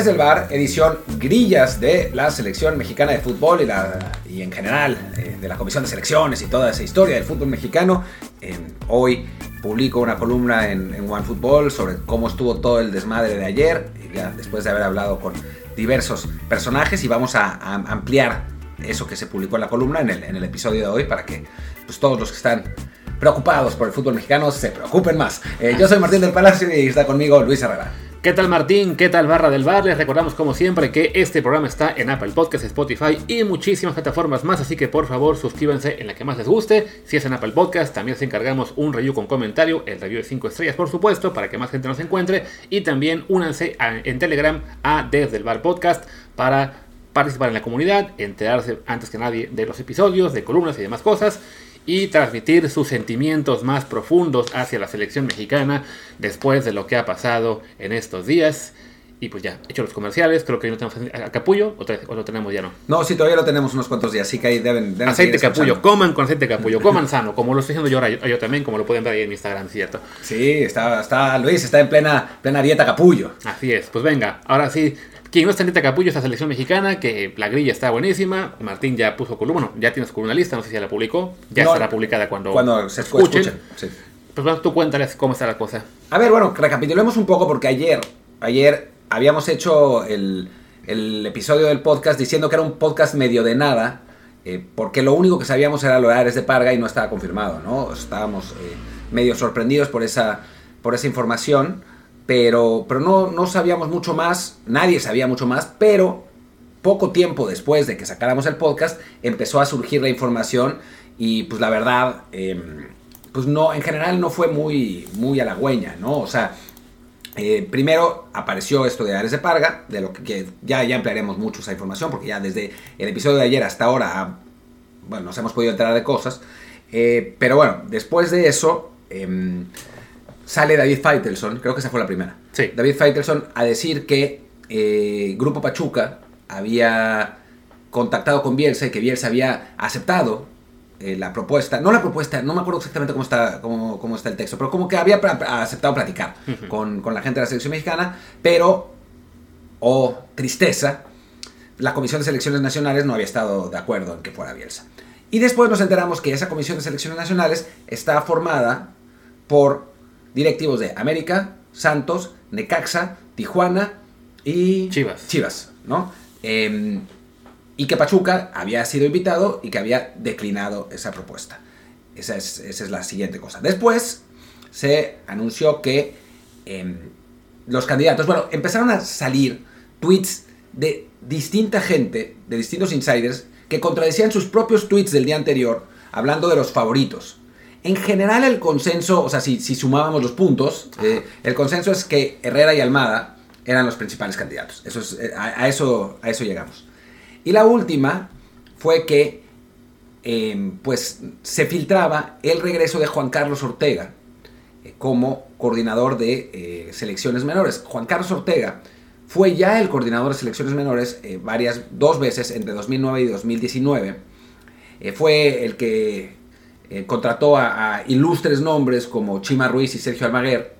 Desde el bar, edición grillas de la selección mexicana de fútbol y, la, y en general eh, de la comisión de selecciones y toda esa historia del fútbol mexicano. Eh, hoy publico una columna en, en OneFootball sobre cómo estuvo todo el desmadre de ayer, ya después de haber hablado con diversos personajes y vamos a, ampliar eso que se publicó en la columna en el, en el episodio de hoy para que pues, todos los que están preocupados por el fútbol mexicano se preocupen más. Eh, yo soy Martín del Palacio y está conmigo Luis Herrera. ¿Qué tal Martín? ¿Qué tal Barra del Bar? Les recordamos como siempre que este programa está en Apple Podcasts, Spotify y muchísimas plataformas más, así que por favor suscríbanse en la que más les guste. Si es en Apple Podcasts, también se encargamos un review con comentario, el review de 5 estrellas por supuesto, para que más gente nos encuentre. Y también únanse en Telegram a Desde el Bar Podcast para participar en la comunidad, enterarse antes que nadie de los episodios, de columnas y demás cosas y transmitir sus sentimientos más profundos hacia la selección mexicana después de lo que ha pasado en estos días. Y pues ya, hecho los comerciales, creo que no tenemos a capullo, o, o, lo tenemos ya no. No, sí, todavía lo tenemos unos cuantos días, así que ahí deben... deben aceite capullo, coman con aceite capullo, coman sano, como lo estoy haciendo yo ahora, yo, yo, también, como lo pueden ver ahí en mi Instagram, ¿cierto? Sí, está, está Luis, está en plena, plena dieta capullo. Así es, pues venga, ahora sí, quien no está en dieta capullo es la selección mexicana, que la grilla está buenísima. Martín ya puso columna, bueno, ya tienes columna lista, no sé si ya la publicó. Ya no, estará publicada cuando, cuando se escuchen. escuchen sí. Pues tú cuéntales cómo está la cosa. A ver, bueno, recapitulemos un poco porque ayer, ayer habíamos hecho el, el episodio del podcast diciendo que era un podcast medio de nada, eh, porque lo único que sabíamos era lo de de Parga y no estaba confirmado, ¿no? Estábamos eh, medio sorprendidos por esa, por esa información pero, pero no, no sabíamos mucho más, nadie sabía mucho más, pero poco tiempo después de que sacáramos el podcast empezó a surgir la información y pues la verdad, eh, pues no, en general no fue muy, muy halagüeña, ¿no? O sea, eh, primero apareció esto de Ares de Parga, de lo que, ya, ya emplearemos mucho esa información, porque ya desde el episodio de ayer hasta ahora, bueno, nos hemos podido enterar de cosas, eh, pero bueno, después de eso... Eh, sale David Feitelson, creo que esa fue la primera. Sí. David Feitelson a decir que eh, Grupo Pachuca había contactado con Bielsa y que Bielsa había aceptado eh, la propuesta, no la propuesta, no me acuerdo exactamente cómo está, cómo, cómo está el texto, pero como que había aceptado platicar uh -huh. con, con, la gente de la selección mexicana, pero, oh tristeza, la Comisión de Selecciones Nacionales no había estado de acuerdo en que fuera Bielsa. Y después nos enteramos que esa Comisión de Selecciones Nacionales está formada por directivos de América, Santos, Necaxa, Tijuana y Chivas. Chivas, ¿no? Eh, y que Pachuca había sido invitado y que había declinado esa propuesta. Esa es, esa es la siguiente cosa. Después se anunció que eh, los candidatos, bueno, empezaron a salir tweets de distinta gente, de distintos insiders, que contradecían sus propios tweets del día anterior, hablando de los favoritos. En general el consenso, o sea, si, si sumábamos los puntos, eh, el consenso es que Herrera y Almada eran los principales candidatos. Eso es, eh, a, a, eso, a eso llegamos. Y la última fue que eh, pues, se filtraba el regreso de Juan Carlos Ortega eh, como coordinador de selecciones menores. Juan Carlos Ortega fue ya el coordinador de selecciones menores varias, dos veces entre 2009 y 2019. fue el que eh, contrató a, a, ilustres nombres como Chima Ruiz y Sergio Almaguer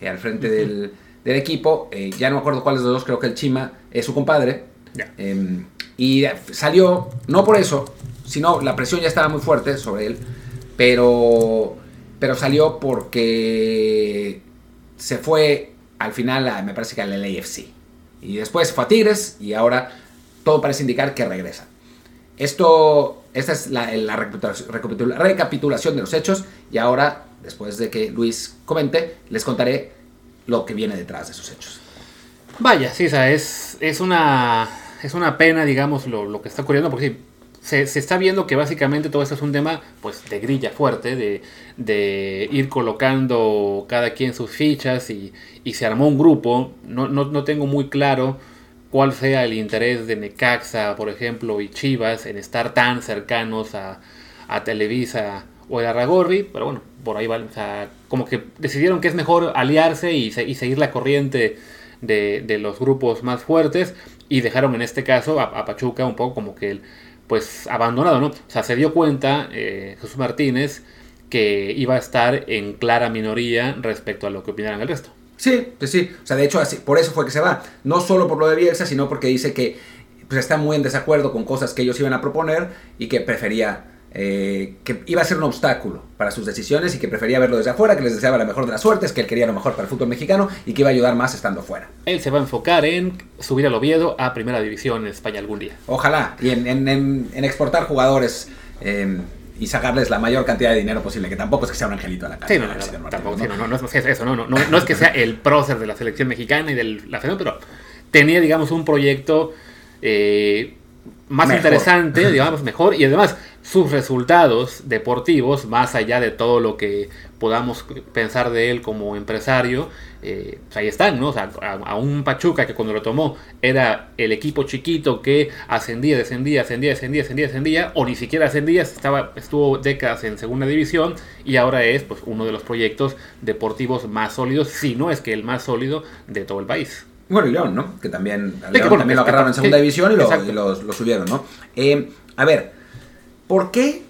eh, al frente uh -huh. del, del, equipo. Eh, ya no me acuerdo cuáles de los dos, creo que el Chima es su compadre. Yeah. y salió, no por eso, sino la presión ya estaba muy fuerte sobre él, pero, pero salió porque se fue al final, a, me parece que al LAFC. Y después fue a Tigres y ahora todo parece indicar que regresa. Esto, esta es la, la recapitula, recapitulación de los hechos y ahora, después de que Luis comente, les contaré lo que viene detrás de esos hechos. Vaya, sí, o sea, es, es, una, es una pena, digamos, lo, lo que está ocurriendo, porque se, se, está viendo que básicamente todo esto es un tema pues de grilla fuerte, de, de ir colocando cada quien sus fichas y, y se armó un grupo, no, no, no tengo muy claro cuál sea el interés de Necaxa, por ejemplo, y Chivas en estar tan cercanos a, Televisa o a Aragorri, pero bueno, por ahí va, o sea, como que decidieron que es mejor aliarse y, se, y seguir la corriente de, los grupos más fuertes y dejaron en este caso a, Pachuca un poco como que pues abandonado, ¿no? O sea, se dio cuenta eh, Jesús Martínez que iba a estar en clara minoría respecto a lo que opinaran el resto. Sí, sí, sí. O sea, de hecho, así, por eso fue que se va. No solo por lo de Bielsa, sino porque dice que pues, está muy en desacuerdo con cosas que ellos iban a proponer y que prefería, eh, que iba a ser un obstáculo para sus decisiones y que prefería verlo desde afuera, que les deseaba la mejor de las suertes, que él quería lo mejor para el fútbol mexicano y que iba a ayudar más estando fuera. Él se va a enfocar en subir al Oviedo a Primera División en España algún día. Ojalá, y en, en, en, en exportar jugadores. Eh, y sacarles la mayor cantidad de dinero posible, que tampoco es que sea un angelito a la cara. Sí, no, no, no, tampoco, sí, no, no, no, es eso, no, no, no, no es que sea el prócer de la selección mexicana y de la federación, pero tenía, digamos, un proyecto eh, más Mejor. interesante, digamos, mejor, y además sus resultados deportivos, más allá de todo lo que podamos pensar de él como empresario, eh, pues ahí están, ¿no? O sea, a, a, un Pachuca que cuando lo tomó era el equipo chiquito que ascendía, descendía, ascendía, descendía, ascendía, ascendía, o ni siquiera ascendía, estaba, estuvo décadas en segunda división y ahora es pues uno de los proyectos deportivos más sólidos, si no es que el más sólido de todo el país. Bueno, y León, ¿no? Que también, Sí, León que bueno, también lo agarraron en segunda división y, lo subieron, ¿no? Eh, a ver, ¿por qué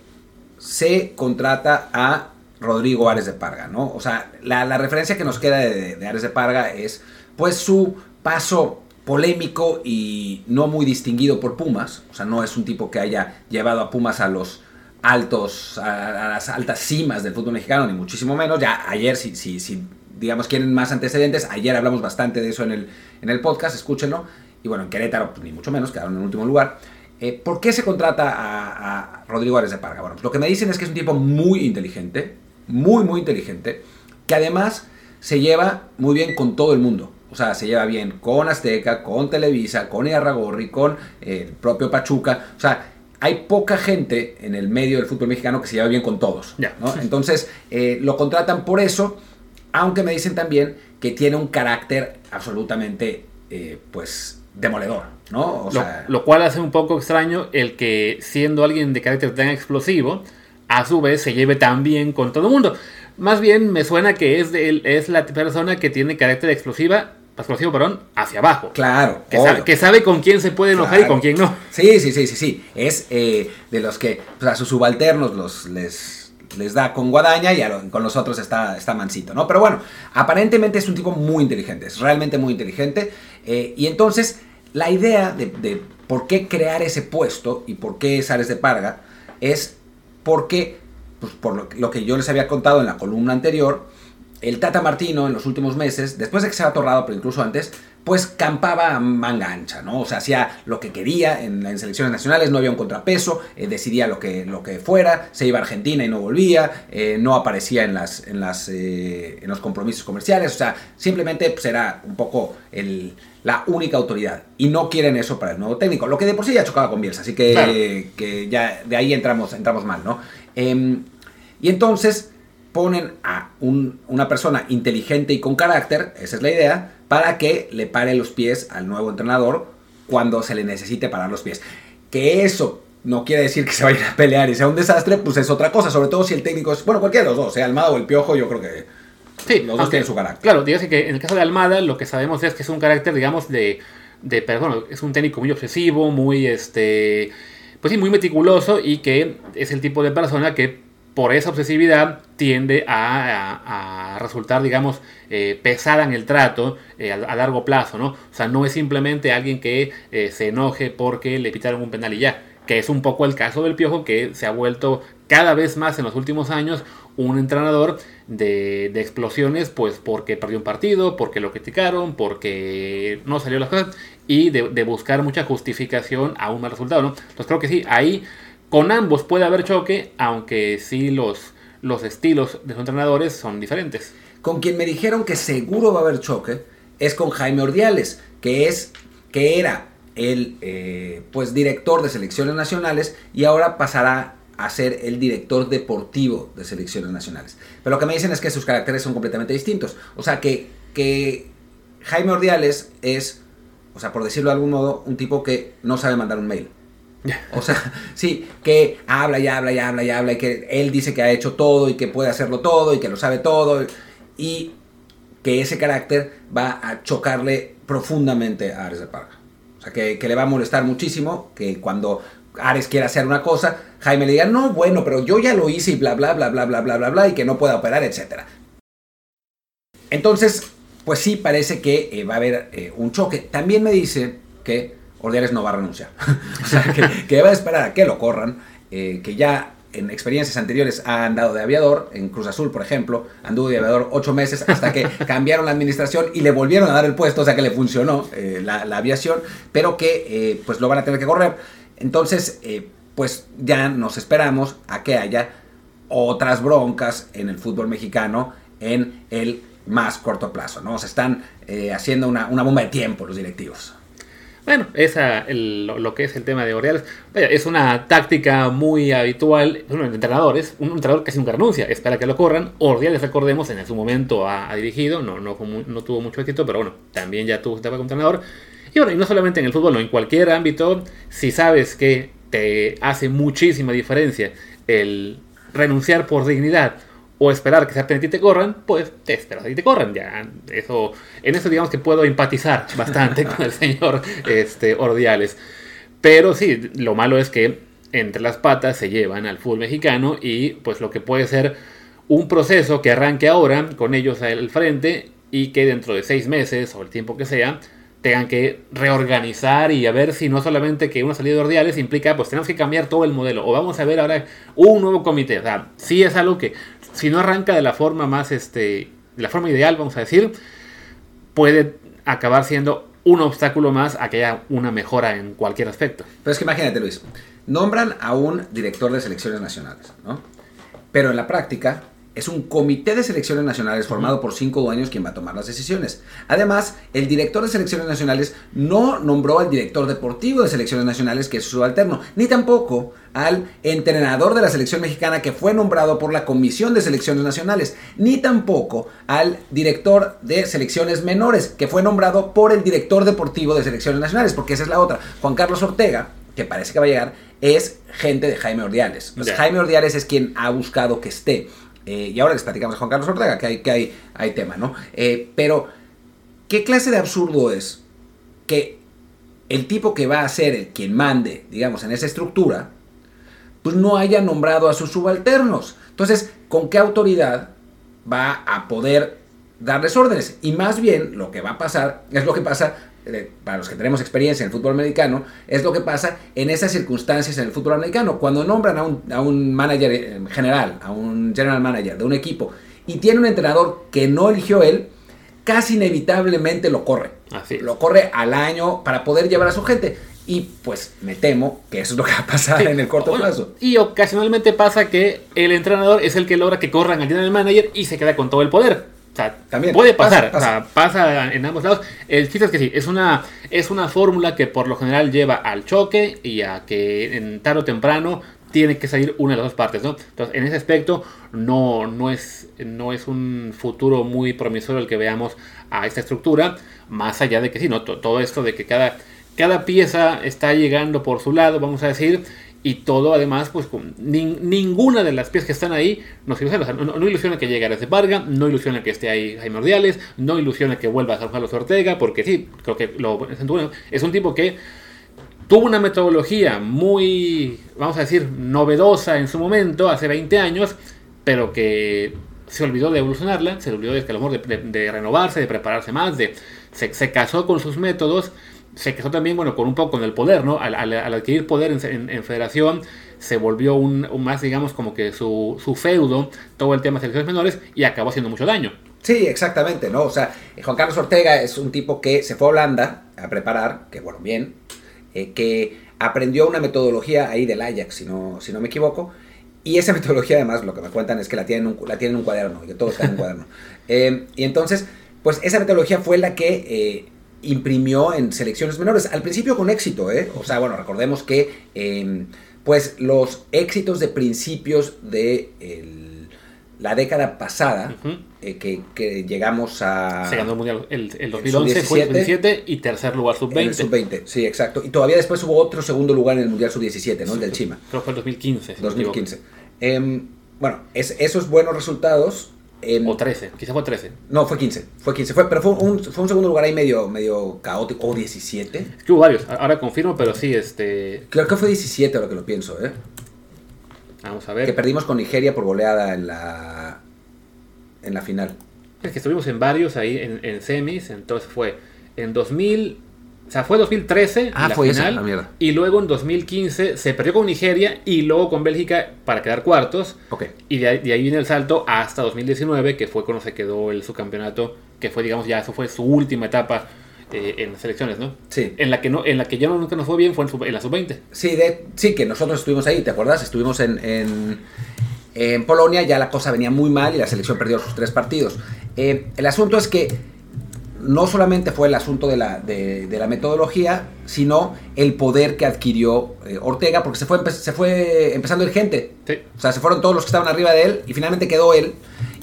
se contrata a Rodrigo Ares de Parga, ¿no? O sea, la, referencia que nos queda de, Ares de Parga es, pues, su paso polémico y no muy distinguido por Pumas. O sea, no es un tipo que haya llevado a Pumas a los altos, a, las altas cimas del fútbol mexicano, ni muchísimo menos. Ya ayer, si, si, si digamos quieren más antecedentes, ayer hablamos bastante de eso en el, en el podcast, escúchenlo. Y bueno, en Querétaro, pues, ni mucho menos, quedaron en último lugar. Eh, ¿Por qué se contrata a, a Rodrigo Ares de Parga? Bueno, pues lo que me dicen es que es un tipo muy inteligente, muy, muy inteligente, que además se lleva muy bien con todo el mundo. O sea, se lleva bien con Azteca, con Televisa, con Iarragorri, con eh, el propio Pachuca. O sea, hay poca gente en el medio del fútbol mexicano que se lleva bien con todos. Entonces, eh, lo contratan por eso, aunque me dicen también que tiene un carácter absolutamente, eh, pues, demoledor, ¿no? O Lo, sea, lo cual hace un poco extraño el que siendo alguien de carácter tan explosivo, a su vez se lleve tan bien con todo el mundo. Más bien me suena que es, de él- es la persona que tiene carácter explosiva, explosivo, perdón, hacia abajo. claro, Que sabe, que sabe con quién se puede enojar y con quién no. Sí, sí, sí, sí, sí. Es eh, de los que pues, a sus subalternos los, les, les da con guadaña y lo- con los otros está, está mansito, ¿no? Pero bueno, aparentemente es un tipo muy inteligente, es realmente muy inteligente. eh, y entonces, la idea de, de por qué crear ese puesto y por qué es Ares de Parga es porque, pues, por lo, lo que yo les había contado en la columna anterior, el Tata Martino en los últimos meses, después de que se había atorrado, pero incluso antes, pues campaba a manga ancha, ¿no? O sea, hacía lo que quería en, en selecciones nacionales, no había un contrapeso, eh, decidía lo que, lo que fuera, se iba a Argentina y no volvía, eh, no aparecía en, las, en, las, eh, en los compromisos comerciales, o sea, simplemente pues, era un poco el, la única autoridad. Y no quieren eso para el nuevo técnico, lo que de por sí ya chocaba con Bielsa, así que, Claro. que ya de ahí entramos, entramos mal, ¿no? Em, y entonces ponen a un- una persona inteligente y con carácter, esa es la idea, para que le pare los pies al nuevo entrenador cuando se le necesite parar los pies. Que eso no quiere decir que se vaya a pelear y sea un desastre, pues es otra cosa, sobre todo si el técnico es, bueno, cualquiera de los dos, sea Almada o el Piojo, yo creo que Sí, los dos tienen su carácter. Claro, digamos que en el caso de Almada lo que sabemos es que es un carácter, digamos, de, de perdón, es un técnico muy obsesivo, muy, este, pues sí, muy meticuloso y que es el tipo de persona que por esa obsesividad tiende a, resultar, digamos, eh, pesada en el trato eh, a, a largo plazo, ¿no? O sea, no es simplemente alguien que eh, se enoje porque le pitaron un penal y ya, que es un poco el caso del Piojo que se ha vuelto cada vez más en los últimos años un entrenador de, de explosiones, pues porque perdió un partido, porque lo criticaron, porque no salió las cosas, y de, de buscar mucha justificación a un mal resultado, ¿no? Entonces creo que sí, ahí con ambos puede haber choque, aunque sí los, los estilos de los entrenadores son diferentes. Con quien me dijeron que seguro va a haber choque es con Jaime Ordiales, que es que era el eh, pues director de selecciones nacionales y ahora pasará a ser el director deportivo de selecciones nacionales. Pero lo que me dicen es que sus caracteres son completamente distintos. O sea que, que Jaime Ordiales es, o sea, por decirlo de algún modo, un tipo que no sabe mandar un mail. O sea, sí, que habla y habla y habla y habla y que él dice que ha hecho todo y que puede hacerlo todo y que lo sabe todo y que ese carácter va a chocarle profundamente a Ares de Parga. O sea, que, que le va a molestar muchísimo que cuando Ares quiera hacer una cosa, Jaime le diga, no, bueno, pero yo ya lo hice y bla, bla, bla, bla, bla, bla, bla, bla, y que no pueda operar, etcétera. Entonces, pues sí parece que eh, va a haber eh, un choque. También me dice que Ordiales no va a renunciar. o sea, que, que va a esperar a que lo corran, eh, que ya en experiencias anteriores ha andado de aviador, en Cruz Azul, por ejemplo, anduvo de aviador ocho meses hasta que cambiaron la administración y le volvieron a dar el puesto, o sea que le funcionó eh, la, la, aviación, pero que eh, pues lo van a tener que correr. Entonces, eh, pues ya nos esperamos a que haya otras broncas en el fútbol mexicano en el más corto plazo, ¿no? Se están haciendo una, una bomba de tiempo los directivos. Bueno, esa, el, lo que es el tema de vaya, es una táctica muy habitual de los entrenadores. Un entrenador casi nunca renuncia, espera que lo corran. Ordiales, recordemos, en su momento ha, ha dirigido, no, no, no, tuvo mucho éxito, pero bueno, también ya tuvo etapa como entrenador. Y bueno, y no solamente en el fútbol, no, en cualquier ámbito, si sabes que te hace muchísima diferencia el renunciar por dignidad o esperar que se y te corran, pues te esperas y te corran. Ya, eso, en eso digamos que puedo empatizar bastante con el señor este, Ordiales. Pero sí, lo malo es que entre las patas se llevan al fútbol mexicano y pues lo que puede ser un proceso que arranque ahora con ellos al frente y que dentro de seis meses o el tiempo que sea tengan que reorganizar y a ver si no solamente que una salida de Ordiales implica, pues tenemos que cambiar todo el modelo o vamos a ver ahora un nuevo comité. O sea, sí es algo que si no arranca de la forma más, este, de la forma ideal, vamos a decir, puede acabar siendo un obstáculo más a que haya una mejora en cualquier aspecto. Pero es que imagínate, Luis, nombran a un director de selecciones nacionales, ¿no? Pero en la práctica, es un comité de selecciones nacionales formado por cinco dueños quien va a tomar las decisiones. Además, el director de selecciones nacionales no nombró al director deportivo de selecciones nacionales, que es su alterno, ni tampoco al entrenador de la selección mexicana que fue nombrado por la Comisión de Selecciones Nacionales, ni tampoco al director de selecciones menores, que fue nombrado por el director deportivo de selecciones nacionales, porque esa es la otra. Juan Carlos Ortega, que parece que va a llegar, es gente de Jaime Ordiales. Pues Jaime Ordiales es quien ha buscado que esté. Eh, y ahora les platicamos a Juan Carlos Ortega, que hay, que hay, hay tema, ¿no? Eh, pero, ¿qué clase de absurdo es que el tipo que va a ser el quien mande, digamos, en esa estructura, pues no haya nombrado a sus subalternos? Entonces, ¿con qué autoridad va a poder darles órdenes? Y más bien, lo que va a pasar es lo que pasa para los que tenemos experiencia en el fútbol americano, es lo que pasa en esas circunstancias en el fútbol americano. Cuando nombran a un, a un manager general, a un general manager de un equipo, y tiene un entrenador que no eligió él, casi inevitablemente lo corre. Así Lo corre al año para poder llevar a su gente. Y pues me temo que eso es lo que va a pasar sí. en el corto bueno, plazo. Y ocasionalmente pasa que el entrenador es el que logra que corran al general manager y se queda con todo el poder. O sea, También, puede pasar, pasa, pasa. O sea, pasa en ambos lados. El chiste es que sí, es una, es una fórmula que por lo general lleva al choque y a que en tarde o temprano tiene que salir una de las dos partes, ¿no? Entonces, en ese aspecto, no, no, es, no es un futuro muy promisorio el que veamos a esta estructura, más allá de que sí, ¿no? Todo esto de que cada, cada pieza está llegando por su lado, vamos a decir, y todo además, pues con ni, ninguna de las piezas que están ahí nos ilusiona. No, no, ilusiona que llegue a de Varga, no ilusiona que esté ahí Jaime Ordiales, no ilusiona que vuelva a San Carlos Ortega, porque sí, creo que lo, es un tipo que tuvo una metodología muy, vamos a decir, novedosa en su momento, hace 20 años, pero que se olvidó de evolucionarla, se olvidó de, de, de, de renovarse, de prepararse más, de, se, se casó con sus métodos se quedó también, bueno, con un poco con el poder, ¿no? Al, al, adquirir poder en, en, federación, se volvió un, más, digamos, como que su, su, feudo, todo el tema de selecciones menores, y acabó haciendo mucho daño. Sí, exactamente, ¿no? O sea, Juan Carlos Ortega es un tipo que se fue a Holanda a preparar, que bueno, bien, eh, que aprendió una metodología ahí del Ajax, si no, si no me equivoco, y esa metodología además, lo que me cuentan es que la tienen, un, la tienen en un cuaderno, que todo está en un cuaderno. Eh, y entonces, pues esa metodología fue la que... Eh, imprimió en selecciones menores. Al principio con éxito, ¿eh? O sea, bueno, recordemos que eh, pues los éxitos de principios de el, la década pasada, uh -huh. eh, que, que, llegamos a... Se ganó el Mundial el, el 2011, el fue el 17 y tercer lugar sub-20. El sub-20, sí, exacto. Y todavía después hubo otro segundo lugar en el Mundial sub-17, ¿no? Sí, el del Chima. Creo que fue el 2015. Si 2015. Eh, bueno, es, esos buenos resultados eh, o 13, quizá fue 13. No, fue 15. Fue 15, fue, pero fue un, fue un segundo lugar ahí medio, medio caótico. O 17. Es que hubo varios, ahora confirmo, pero sí, este. Creo que fue 17 lo que lo pienso, ¿eh? Vamos a ver. Que perdimos con Nigeria por goleada en la. En la final. Es que estuvimos en varios ahí en, en semis, entonces fue en 2000, o sea, fue 2013 Ah, la fue esa, final la y luego en 2015 se perdió con Nigeria y luego con Bélgica para quedar cuartos y de ahí, de ahí viene el salto hasta 2019 que fue cuando se quedó el subcampeonato que fue digamos ya eso fue su última etapa eh, en las selecciones, ¿no? Sí. En la que no en la que ya no, nunca nos fue bien fue en, sub- en la sub-20. Sí, de, sí, que nosotros estuvimos ahí, ¿te acuerdas? Estuvimos en, en, en Polonia, ya la cosa venía muy mal y la selección perdió sus tres partidos. Eh, el asunto es que no solamente fue el asunto de la, de, de la metodología, sino el poder que adquirió eh, Ortega, porque se fue, se fue empezando ir gente. Sí. O sea, se fueron todos los que estaban arriba de él y finalmente quedó él.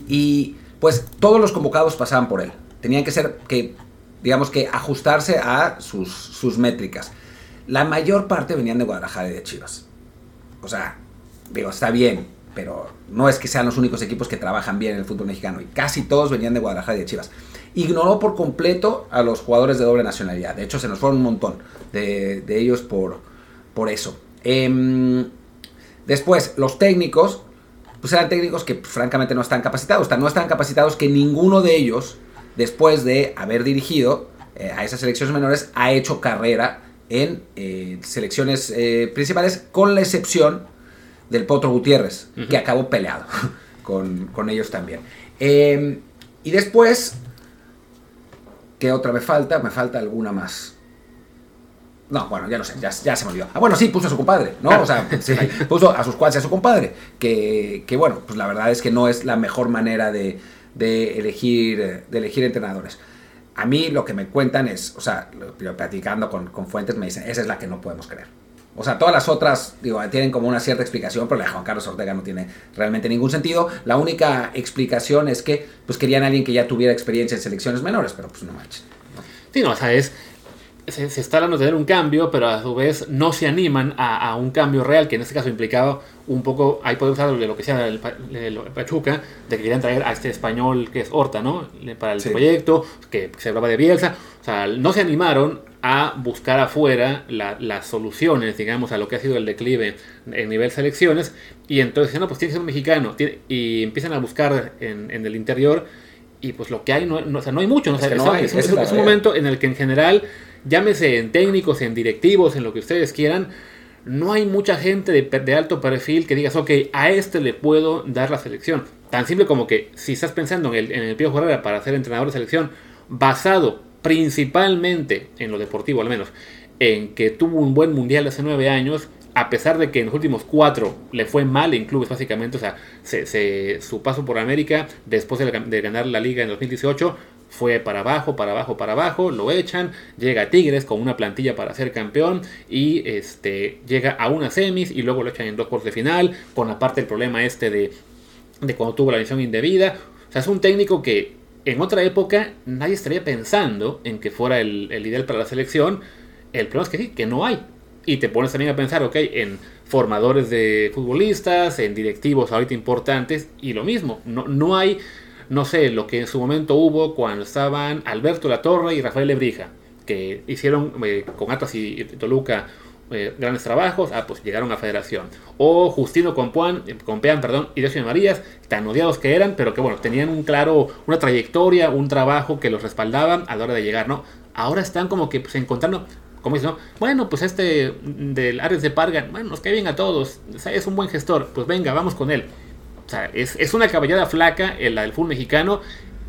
Y pues todos los convocados pasaban por él. Tenían que ser, que, digamos que ajustarse a sus, sus métricas. La mayor parte venían de Guadalajara y de Chivas. O sea, digo, está bien, pero no es que sean los únicos equipos que trabajan bien en el fútbol mexicano. Y casi todos venían de Guadalajara y de Chivas. Ignoró por completo a los jugadores de doble nacionalidad. De hecho, se nos fueron un montón de, de ellos por, por eso. Em, después, los técnicos, pues eran técnicos que pues, francamente no están capacitados. No están capacitados que ninguno de ellos, después de haber dirigido eh, a esas selecciones menores, ha hecho carrera en eh, selecciones eh, principales, con la excepción del Potro Gutiérrez, que acabó peleado con, con ellos también. Eh, y después, ¿qué otra me falta? Me falta alguna más. No, bueno, ya no sé, ya, ya se me olvidó. Ah, bueno, sí, puso a su compadre, ¿no? O sea, sí, puso a sus cuates y a su compadre. Que, que, bueno, pues la verdad es que no es la mejor manera de, de elegir, de elegir entrenadores. A mí lo que me cuentan es, o sea, platicando con, con fuentes me dicen, esa es la que no podemos creer. O sea, todas las otras, digo, tienen como una cierta explicación, pero la de Juan Carlos Ortega no tiene realmente ningún sentido. La única explicación es que, pues querían a alguien que ya tuviera experiencia en selecciones menores, pero pues no manches. Sí, no, o sea, es. Se, se está hablando de tener un cambio, pero a su vez no se animan a, a un cambio real, que en este caso implicaba un poco. Ahí podemos hablar de lo que sea el, Pa- el Pachuca, de que querían traer a este español que es Horta, ¿no? Para el Sí. proyecto, que se hablaba de Bielsa. O sea, no se animaron a buscar afuera la- las soluciones, digamos, a lo que ha sido el declive en nivel selecciones. Y entonces, no, pues tiene que ser un mexicano. tiene- y empiezan a buscar en, en el interior. Y pues lo que hay, no, no- o sea, no hay mucho. ¿no? O sea, Es que es- hay, es un- es es momento en el que en general, llámese en técnicos, en directivos, en lo que ustedes quieran, no hay mucha gente de, de alto perfil que digas, ok, a este le puedo dar la selección. Tan simple como que si estás pensando en el, en el Pío Herrera para ser entrenador de selección, basado principalmente en lo deportivo al menos, en que tuvo un buen mundial hace nueve años, a pesar de que en los últimos cuatro le fue mal en clubes básicamente, o sea, se- su paso por América después de, de ganar la liga en 2018 fue para abajo, para abajo, para abajo, lo echan, llega a Tigres con una plantilla para ser campeón y este llega a una semis y luego lo echan en dos cuartos de final, con aparte el problema este de, de cuando tuvo la visión indebida. O sea, es un técnico que en otra época nadie estaría pensando en que fuera el, ideal para la selección. El problema es que sí, que no hay. Y te pones también a pensar, ok, en formadores de futbolistas, en directivos ahorita importantes, y lo mismo, no, no hay, no sé, lo que en su momento hubo cuando estaban Alberto Latorre y Rafael Lebrija, que hicieron eh, con Atlas y, y Toluca eh, grandes trabajos, ah, pues llegaron a Federación. O Justino Compuan, eh, Compean, perdón, y Decio de Marías, tan odiados que eran, pero que bueno, tenían un claro, una trayectoria, un trabajo que los respaldaban a la hora de llegar, ¿no? Ahora están como que pues, encontrando, como dicen, ¿no? Bueno, pues este del Ares de Parga, bueno, nos cae bien a todos, es un buen gestor, pues venga, vamos con él. O sea, es, una caballada flaca la del fútbol mexicano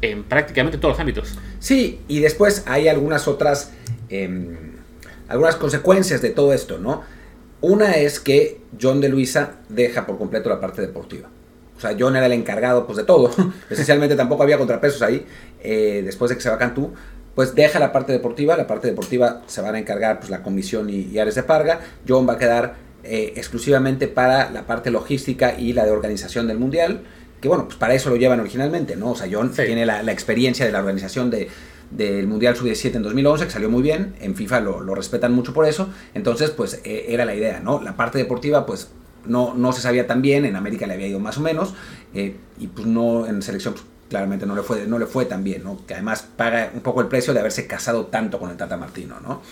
en prácticamente todos los ámbitos. Sí, y después hay algunas otras, em, algunas consecuencias de todo esto, ¿no? Una es que John de Luisa deja por completo la parte deportiva. O sea, John era el encargado pues, de todo. Esencialmente tampoco había contrapesos ahí. eh, después de que se va Cantú, pues deja la parte deportiva. La parte deportiva se van a encargar pues, la comisión y, y Ares de Parga. John va a quedar eh, exclusivamente para la parte logística y la de organización del Mundial. Que bueno, pues para eso lo llevan originalmente, ¿no? O sea, John Sí. tiene la, la experiencia de la organización de, del Mundial Sub-17 en 2011, que salió muy bien, en FIFA lo, respetan mucho por eso, entonces pues eh, era la idea, ¿no? La parte deportiva pues no, no se sabía tan bien, en América le había ido más o menos, eh, y pues no, en selección pues, claramente no le, fue, no le fue tan bien, ¿no? Que además paga un poco el precio de haberse casado tanto con el Tata Martino, ¿no?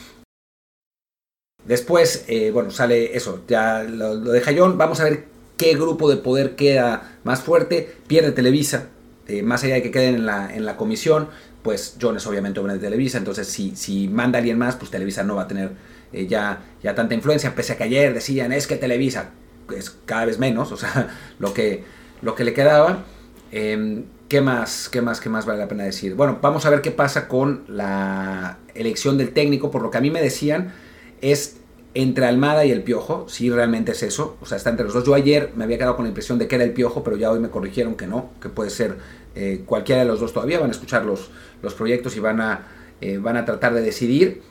Después, eh, bueno, sale eso, ya lo, lo deja John, vamos a ver qué grupo de poder queda más fuerte, pierde Televisa, eh, más allá de que queden en la, en la comisión, pues John es obviamente hombre de Televisa, entonces si, si manda alguien más, pues Televisa no va a tener eh, ya, ya tanta influencia, pese a que ayer decían, es que Televisa es cada vez menos, o sea, lo que, lo que le quedaba. Em, ¿Qué más, qué más, qué más vale la pena decir? Bueno, vamos a ver qué pasa con la elección del técnico, por lo que a mí me decían, es entre Almada y el Piojo, si realmente es eso, o sea, está entre los dos. Yo ayer me había quedado con la impresión de que era el Piojo, pero ya hoy me corrigieron que no, que puede ser eh, cualquiera de los dos todavía, van a escuchar los, los proyectos y van a, eh, van a tratar de decidir.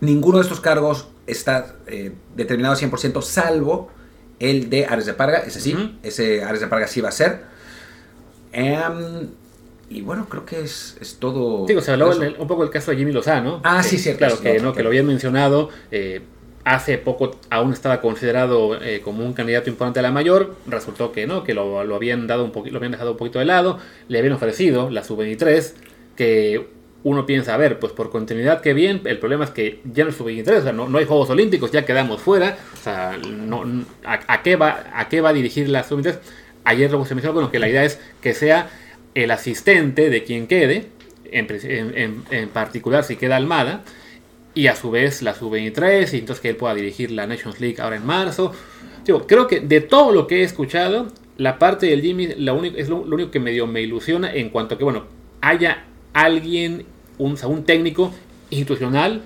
Ninguno de estos cargos está eh, determinado 100%, salvo el de Ares de Parga, ese sí, ese Ares de Parga sí va a ser. Em, y bueno, creo que es, es todo. Digo, se habló un poco del caso de Jimmy Lozano. Ah, sí, cierto. Claro, que, ¿no? que lo habían mencionado. Eh, hace poco aún estaba considerado eh, como un candidato importante a la mayor. Resultó que no, que lo, lo habían dado un lo habían dejado un poquito de lado. Le habían ofrecido la sub-23, que uno piensa, a ver, pues por continuidad que bien, el problema es que ya no es sub-23, o sea, no, no, hay Juegos Olímpicos, ya quedamos fuera, o sea, no, a, qué va, ¿a qué va a dirigir la sub-23? Ayer se mencionó bueno, que la idea es que sea el asistente de quien quede, en, en, particular si queda Almada, y a su vez la sub-23, y entonces que él pueda dirigir la Nations League ahora en marzo. Digo, creo que de todo lo que he escuchado, la parte del Jimmy la único, es lo, único que medio me ilusiona en cuanto a que, bueno, haya alguien, un, un técnico institucional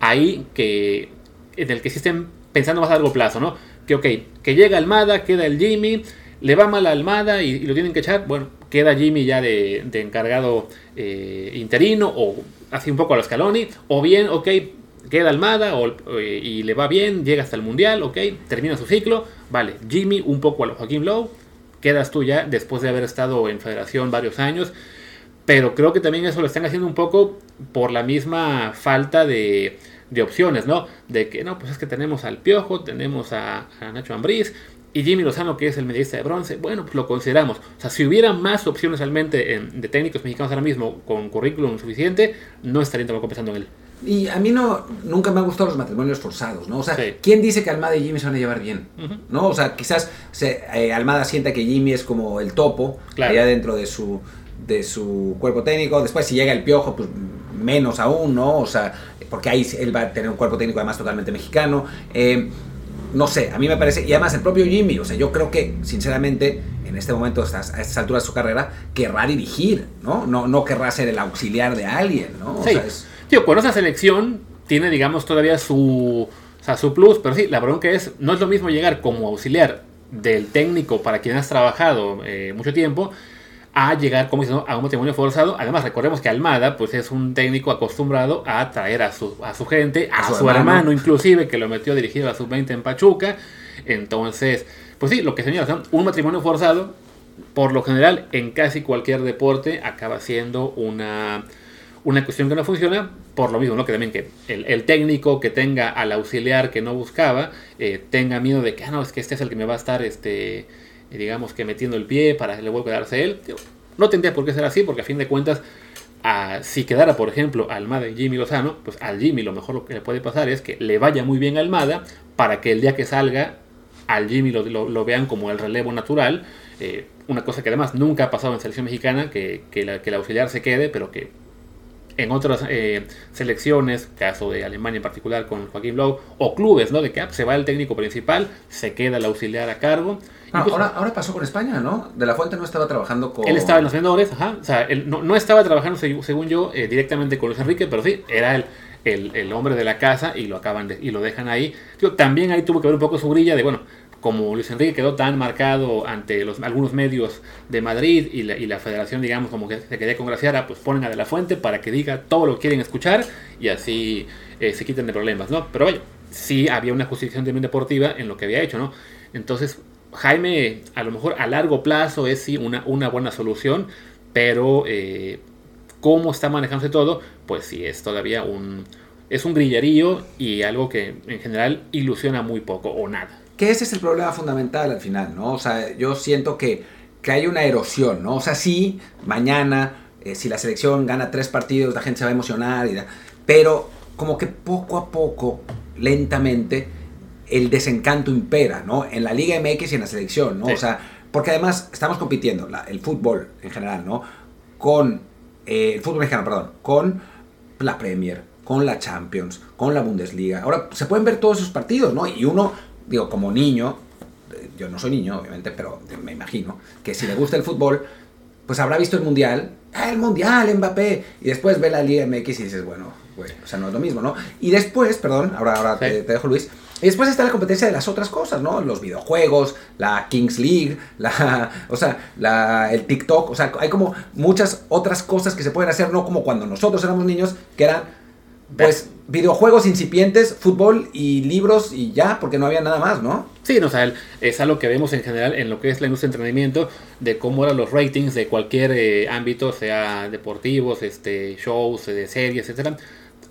ahí que en el que sí estén pensando más a largo plazo, ¿no? Que ok, que llega Almada, queda el Jimmy, le va mal a Almada y, lo tienen que echar, bueno, queda Jimmy ya de, encargado eh, interino o así un poco a los Scaloni, o bien, ok, queda Almada eh, y le va bien, llega hasta el Mundial, ok, termina su ciclo, vale, Jimmy un poco a los Joaquín Lowe, quedas tú ya después de haber estado en federación varios años, pero creo que también eso lo están haciendo un poco por la misma falta de, de opciones, ¿no? De que, no, pues es que tenemos al Piojo, tenemos a, a Nacho Ambriz, y Jimmy Lozano, que es el medallista de bronce, bueno, pues lo consideramos. O sea, si hubiera más opciones realmente de técnicos mexicanos ahora mismo con currículum suficiente, no estarían tampoco pensando en él. Y a mí no, nunca me han gustado los matrimonios forzados, ¿no? O sea, ¿quién dice que Almada y Jimmy se van a llevar bien? ¿No? O sea, quizás eh, Almada sienta que Jimmy es como el topo, allá dentro de su, de su cuerpo técnico. Después, si llega el piojo, pues menos aún, ¿no? O sea, porque ahí él va a tener un cuerpo técnico además totalmente mexicano. Eh, no sé, a mí me parece, y además el propio Jimmy, o sea, yo creo que, sinceramente, en este momento, a estas alturas de su carrera, querrá dirigir, ¿no? No, no querrá ser el auxiliar de alguien, ¿no? O sea, es... Tío, con esa selección tiene, digamos, todavía su, o sea, su plus, pero sí, la bronca es, no es lo mismo llegar como auxiliar del técnico para quien has trabajado eh, mucho tiempo, a llegar, como dicen, a un matrimonio forzado. Además, recordemos que Almada, pues es un técnico acostumbrado a traer a su, a su gente, a, su, hermano. inclusive, que lo metió a dirigir a sub-20 en Pachuca. Entonces, pues sí, lo que señala, un matrimonio forzado, por lo general, en casi cualquier deporte, acaba siendo una, una cuestión que no funciona, por lo mismo, ¿no? Que también que el, técnico que tenga al auxiliar que no buscaba, eh, tenga miedo de que, ah, no, es que este es el que me va a estar, este digamos que metiendo el pie para que le vuelva a quedarse él. No tendría por qué ser así, porque a fin de cuentas, si quedara, por ejemplo, Almada y Jimmy Lozano, pues al Jimmy lo mejor que le puede pasar es que le vaya muy bien a Almada para que el día que salga, al Jimmy lo, vean como el relevo natural. Eh, una cosa que además nunca ha pasado en selección mexicana, que, que, que el auxiliar se quede, pero que en otras eh, selecciones, caso de Alemania en particular con Joaquín Blau, o clubes, ¿no? De que ah, se va el técnico principal, se queda el auxiliar a cargo. Ah, ahora, ahora pasó con España, ¿no? De la Fuente no estaba trabajando con... Él estaba en los menores, ajá. O sea, él no, estaba trabajando, según yo, eh, directamente con Luis Enrique, pero sí, era el, el, el, hombre de la casa y lo acaban de, y lo dejan ahí. también ahí tuvo que ver un poco su brilla de, bueno, como Luis Enrique quedó tan marcado ante los, algunos medios de Madrid y la, y la federación, digamos, como que se quería congraciar, pues ponen a De La Fuente para que diga todo lo que quieren escuchar y así eh, se quiten de problemas, ¿no? Pero vaya, sí había una justificación también deportiva en lo que había hecho, ¿no? Entonces, Jaime, a lo mejor a largo plazo es sí una, una buena solución, pero eh, cómo está manejándose todo, pues sí es todavía un, es un grillerío y algo que en general ilusiona muy poco o nada que ese es el problema fundamental al final, ¿no? O sea, yo siento que, hay una erosión, ¿no? O sea, sí, mañana, eh, si la selección gana tres partidos, la gente se va a emocionar, y pero como que poco a poco, lentamente, el desencanto impera, ¿no? En la Liga MX y en la selección, ¿no? O sea, Porque además estamos compitiendo, la- el fútbol en general, ¿no? Con eh, el fútbol mexicano, perdón, con la Premier, con la Champions, con la Bundesliga. Ahora se pueden ver todos esos partidos, ¿no? Y uno, digo, como niño, eh, yo no soy niño, obviamente, pero me imagino que si le gusta el fútbol, pues habrá visto el Mundial, ¡ah, el Mundial, Mbappé! Y después ve la Liga MX y dices, bueno, güey, o sea, no es lo mismo, ¿no? Y después, perdón, ahora, ahora Sí. te, te dejo Luis, y después está la competencia de las otras cosas, ¿no? Los videojuegos, la Kings League, la, o sea, la, el TikTok, o sea, hay como muchas otras cosas que se pueden hacer, no como cuando nosotros éramos niños, que eran, pues, videojuegos incipientes, fútbol y libros y ya, porque no había nada más, ¿no? Sí, no, o sea, es algo que vemos en general en lo que es la industria del entretenimiento, de cómo eran los ratings de cualquier eh, ámbito, sea deportivos, este, shows, eh, de series, etcétera.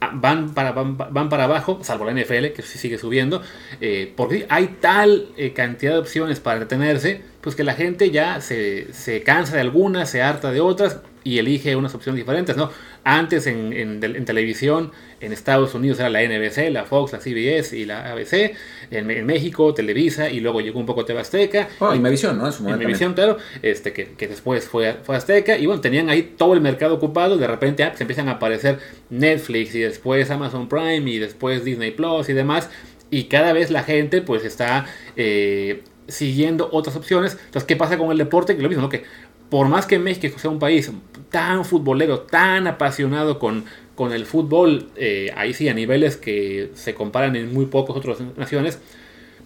ah, Van para, van, van para abajo, salvo la NFL, que sí sigue subiendo, eh, porque hay tal eh, cantidad de opciones para entretenerse, pues que la gente ya se, se cansa de algunas, se harta de otras y elige unas opciones diferentes, ¿no? Antes en- en televisión, en Estados Unidos era la NBC, la Fox, la CBS y la ABC, en, en México Televisa y luego llegó un poco TV Azteca. Bueno, y- Imevisión, ¿no? En su en momento. Imevisión, claro, este, que, que después fue, fue Azteca, y bueno, tenían ahí todo el mercado ocupado, de repente ah, pues empiezan a aparecer Netflix, y después Amazon Prime, y después Disney Plus y demás, y cada vez la gente pues está eh, siguiendo otras opciones. Entonces, ¿qué pasa con el deporte? Que lo mismo, ¿no? Que por más que México sea un país tan futbolero, tan apasionado con, con el fútbol, eh, ahí sí, a niveles que se comparan en muy pocas otras naciones,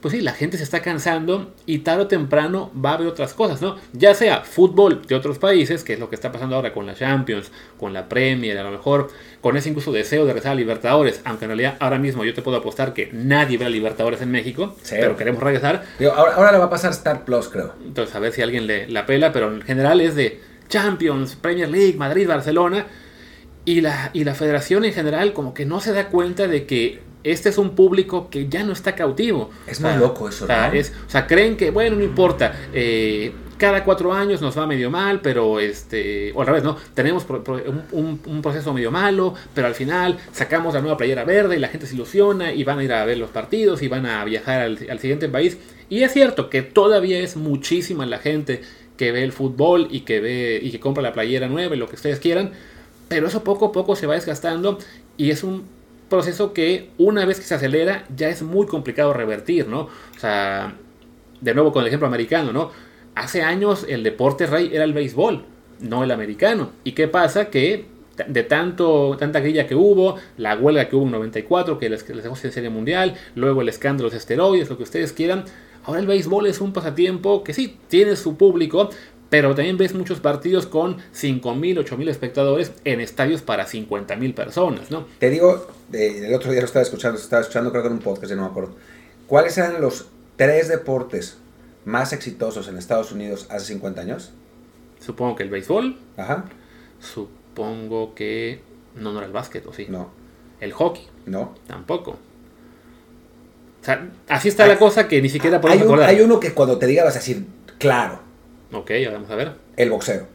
pues sí, la gente se está cansando y tarde o temprano va a haber otras cosas, ¿no? Ya sea fútbol de otros países, que es lo que está pasando ahora con la Champions, con la Premier, a lo mejor con ese incluso deseo de rezar a Libertadores, aunque en realidad ahora mismo yo te puedo apostar que nadie ve a Libertadores en México, Cero. pero queremos regresar, Digo, ahora, ahora le va a pasar Star Plus, creo. entonces a ver si alguien le la pela, pero en general es de Champions, Premier League, Madrid, Barcelona, y la, y la federación en general como que no se da cuenta de que este es un público que ya no está cautivo. Es O sea, muy loco eso, o sea, ¿no? es- o sea, creen que, bueno, no importa, eh, cada cuatro años nos va medio mal, pero este, o al revés, ¿no? Tenemos pro- pro- un, un- un proceso medio malo, pero al final sacamos la nueva playera verde y la gente se ilusiona y van a ir a ver los partidos y van a viajar al, al siguiente país. Y es cierto que todavía es muchísima la gente que ve el fútbol y que ve y que compra la playera nueva y lo que ustedes quieran, pero eso poco a poco se va desgastando y es un proceso que una vez que se acelera ya es muy complicado revertir, ¿no? O sea, de nuevo con el ejemplo americano, ¿no? Hace años el deporte rey era el béisbol, no el americano. ¿Y qué pasa? Que de tanto, tanta grilla que hubo, la huelga que hubo en 94, que les, les dejó sin serie mundial, luego el escándalo de los esteroides, lo que ustedes quieran, ahora el béisbol es un pasatiempo que sí, tiene su público, pero también ves muchos partidos con 5.000, 8.000 espectadores en estadios para 50.000 personas, ¿no? Te digo, el otro día lo estaba escuchando, estaba escuchando creo que en un podcast, ya no me acuerdo. ¿Cuáles eran los tres deportes más exitosos en Estados Unidos hace 50 años? Supongo que el béisbol, Ajá. supongo que no, no era el básquet, ¿o sí? No, El hockey, no. tampoco. O sea, así está la cosa que ni siquiera Hay, podemos un- acordar. hay uno que cuando te diga vas a decir, claro, Ok, ya vamos a ver. el boxeo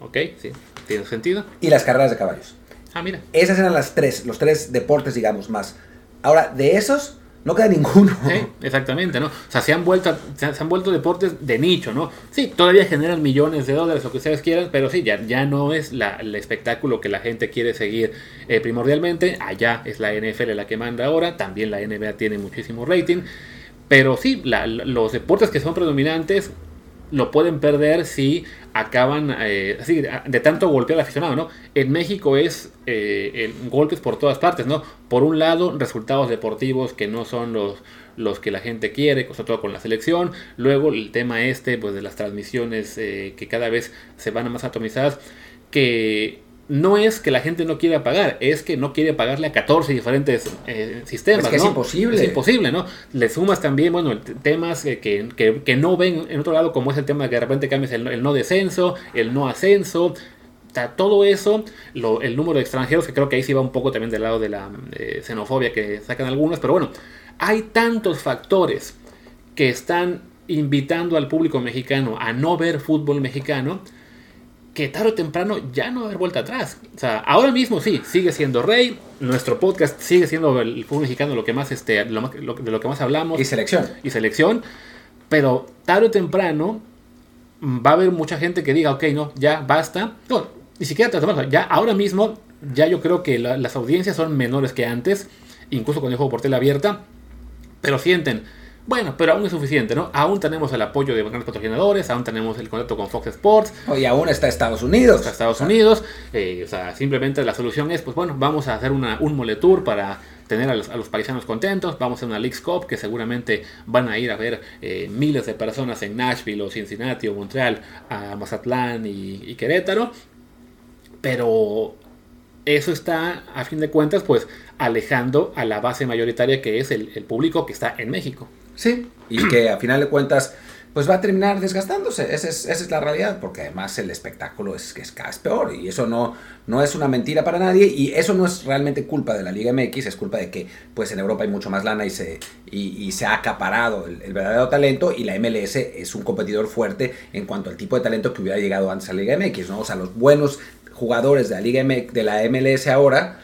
Ok, sí, tiene sentido. y las carreras de caballos. Ah, mira. Esas eran las tres, los tres deportes, digamos, más. Ahora, de esos, no queda ninguno. Sí, exactamente, ¿no? O sea, se han vuelto se han, vuelto deportes de nicho, ¿no? Sí, todavía generan millones de dólares, lo que ustedes quieran, pero sí, ya, ya no es la, el espectáculo que la gente quiere seguir eh, primordialmente. Allá es la NFL la que manda ahora, también la NBA tiene muchísimo rating. Pero sí, la- los deportes que son predominantes lo pueden perder si acaban eh, así, de tanto golpear al aficionado, ¿no? En México es eh, golpes por todas partes, ¿no? Por un lado, resultados deportivos que no son los, los que la gente quiere, sobre todo con la selección. Luego el tema este, pues de las transmisiones eh, que cada vez se van a más atomizadas, que no es que la gente no quiera pagar, es que no quiere pagarle a 14 diferentes eh, sistemas. Es que es ¿no? imposible. Es imposible, ¿no? Le sumas también, bueno, temas eh, que, que- que no ven en otro lado, como es el tema de que de repente cambias el, el no descenso, el no ascenso. Todo eso, lo- el número de extranjeros, que creo que ahí sí va un poco también del lado de la eh, xenofobia que sacan algunos, pero bueno, hay tantos factores que están invitando al público mexicano a no ver fútbol mexicano que tarde o temprano ya no va a haber vuelta atrás. O sea, ahora mismo sí, sigue siendo rey. Nuestro podcast sigue siendo el fútbol mexicano lo que más, este, lo más- lo- de lo que más hablamos Y selección. y selección. Pero tarde o temprano va a haber mucha gente que diga, ok, no, ya basta. No, ni siquiera ya ahora mismo, ya yo creo que las audiencias son menores que antes, incluso con el juego por tele abierta, pero sienten, bueno, pero aún es suficiente, ¿no? Aún tenemos el apoyo de grandes patrocinadores, aún tenemos el contacto con Fox Sports. Y aún está Estados Unidos. Está Estados Unidos. Eh, o sea, simplemente la solución es, pues bueno, vamos a hacer una, un moletour para tener a los, a los, paisanos contentos. Vamos a una League Cup que seguramente van a ir a ver eh, miles de personas en Nashville o Cincinnati o Montreal, a Mazatlán y, Querétaro. Pero eso está, a fin de cuentas, pues alejando a la base mayoritaria que es el, el público que está en México. Sí, y que a final de cuentas pues va a terminar desgastándose. Esa es, esa es la realidad, porque además el espectáculo es es cada vez peor y eso no, no es una mentira para nadie y eso no es realmente culpa de la Liga MX, es culpa de que pues en Europa hay mucho más lana y se, y, se ha acaparado el, verdadero talento y la MLS es un competidor fuerte en cuanto al tipo de talento que hubiera llegado antes a la Liga MX, ¿no? O sea, los buenos jugadores de la Liga MX, de la MLS ahora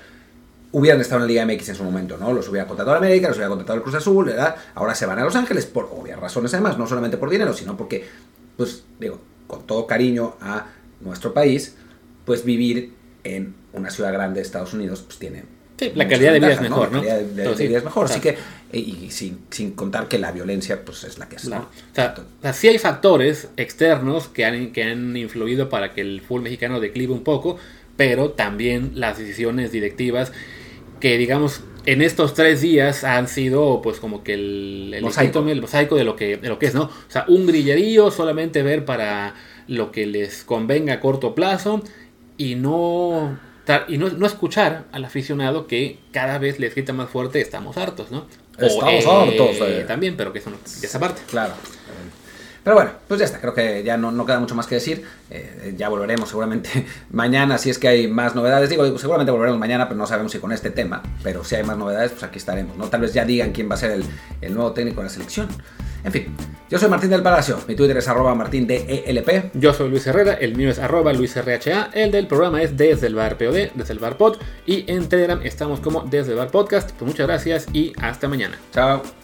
hubieran estado en la Liga MX en su momento, ¿no? Los hubiera contratado a América, los hubiera contratado el Cruz Azul, ¿verdad? Ahora se van a Los Ángeles por obvias razones además, no solamente por dinero, sino porque, pues, digo, con todo cariño a nuestro país, pues vivir en una ciudad grande de Estados Unidos, pues tiene... Sí, la calidad de vida es mejor, ¿no? La calidad de, vida es mejor, así que, y, sin, sin, contar que la violencia, pues es la que es. ¿no? O, sea, sí hay factores externos que han, que han influido para que el fútbol mexicano declive un poco, pero también las decisiones directivas que digamos en estos tres días han sido pues como que el, mosaico. el mosaico de lo que de lo que es, ¿no? O sea, un grillerío solamente ver para lo que les convenga a corto plazo y no y no, escuchar al aficionado que cada vez les grita más fuerte estamos hartos, ¿no? Estamos hartos. Eh. También, pero que eso no, esa parte. Claro. Pero bueno, pues ya está, creo que ya no, no queda mucho más que decir. Eh, ya volveremos seguramente mañana si es que hay más novedades. Digo, seguramente volveremos mañana, pero no sabemos si con este tema. Pero si hay más novedades, pues aquí estaremos. ¿no? Tal vez ya digan quién va a ser el, el nuevo técnico de la selección. En fin, yo soy Martín del Palacio, mi Twitter es arroba martín de ELP. Yo soy Luis Herrera, el mío es arroba Luis RHA, el del programa es desde el bar POD, desde el bar pod, y en Telegram estamos como desde el bar podcast. Pues muchas gracias y hasta mañana. Chao.